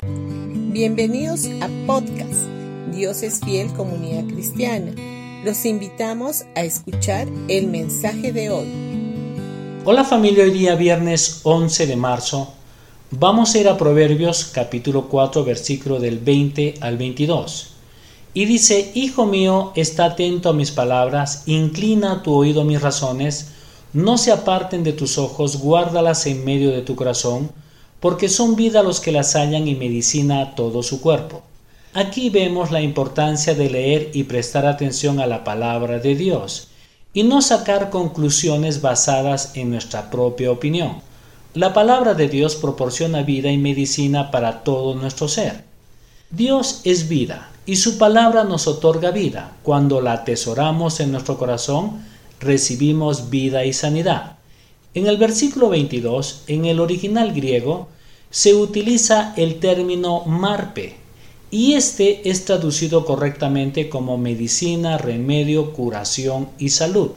Bienvenidos a podcast Dios es fiel comunidad cristiana. Los invitamos a escuchar el mensaje de hoy. Hola familia, hoy día viernes 11 de marzo vamos a ir a Proverbios capítulo 4 versículo del 20 al 22. Y dice, Hijo mío, está atento a mis palabras, inclina tu oído a mis razones, no se aparten de tus ojos, guárdalas en medio de tu corazón, porque son vida los que las hallan y medicina todo su cuerpo. Aquí vemos la importancia de leer y prestar atención a la palabra de Dios, y no sacar conclusiones basadas en nuestra propia opinión. La palabra de Dios proporciona vida y medicina para todo nuestro ser. Dios es vida, y su palabra nos otorga vida. Cuando la atesoramos en nuestro corazón, recibimos vida y sanidad. En el versículo 22, en el original griego, se utiliza el término marpe, y este es traducido correctamente como medicina, remedio, curación y salud.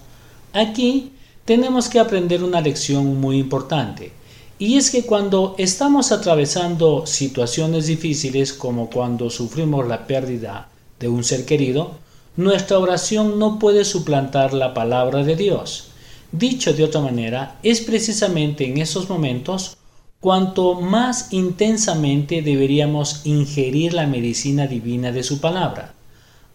Aquí tenemos que aprender una lección muy importante, y es que cuando estamos atravesando situaciones difíciles como cuando sufrimos la pérdida de un ser querido, nuestra oración no puede suplantar la palabra de Dios. Dicho de otra manera, es precisamente en esos momentos cuanto más intensamente deberíamos ingerir la medicina divina de su palabra.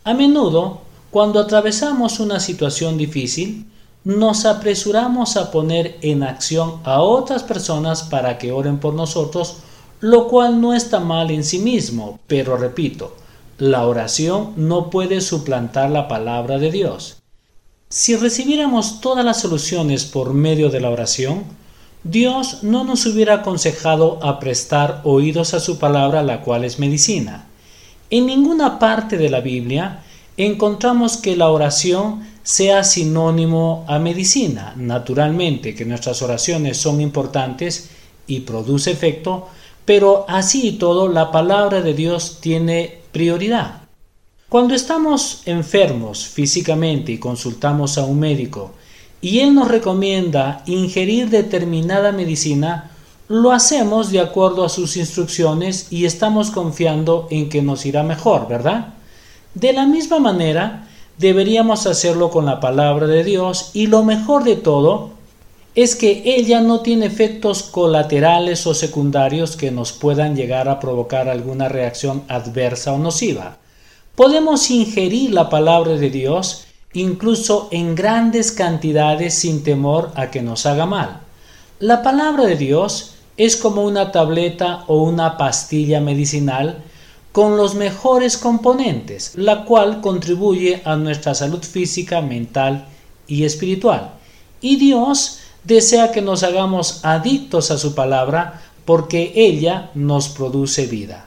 A menudo, cuando atravesamos una situación difícil, nos apresuramos a poner en acción a otras personas para que oren por nosotros, lo cual no está mal en sí mismo, pero repito, la oración no puede suplantar la palabra de Dios. Si recibiéramos todas las soluciones por medio de la oración, Dios no nos hubiera aconsejado a prestar oídos a su palabra, la cual es medicina. En ninguna parte de la Biblia encontramos que la oración sea sinónimo a medicina. Naturalmente que nuestras oraciones son importantes y produce efecto, pero así y todo la palabra de Dios tiene prioridad. Cuando estamos enfermos físicamente y consultamos a un médico y él nos recomienda ingerir determinada medicina, lo hacemos de acuerdo a sus instrucciones y estamos confiando en que nos irá mejor, ¿verdad? De la misma manera, deberíamos hacerlo con la palabra de Dios y lo mejor de todo es que ella no tiene efectos colaterales o secundarios que nos puedan llegar a provocar alguna reacción adversa o nociva. Podemos ingerir la palabra de Dios incluso en grandes cantidades sin temor a que nos haga mal. La palabra de Dios es como una tableta o una pastilla medicinal con los mejores componentes, la cual contribuye a nuestra salud física, mental y espiritual. Y Dios desea que nos hagamos adictos a su palabra porque ella nos produce vida.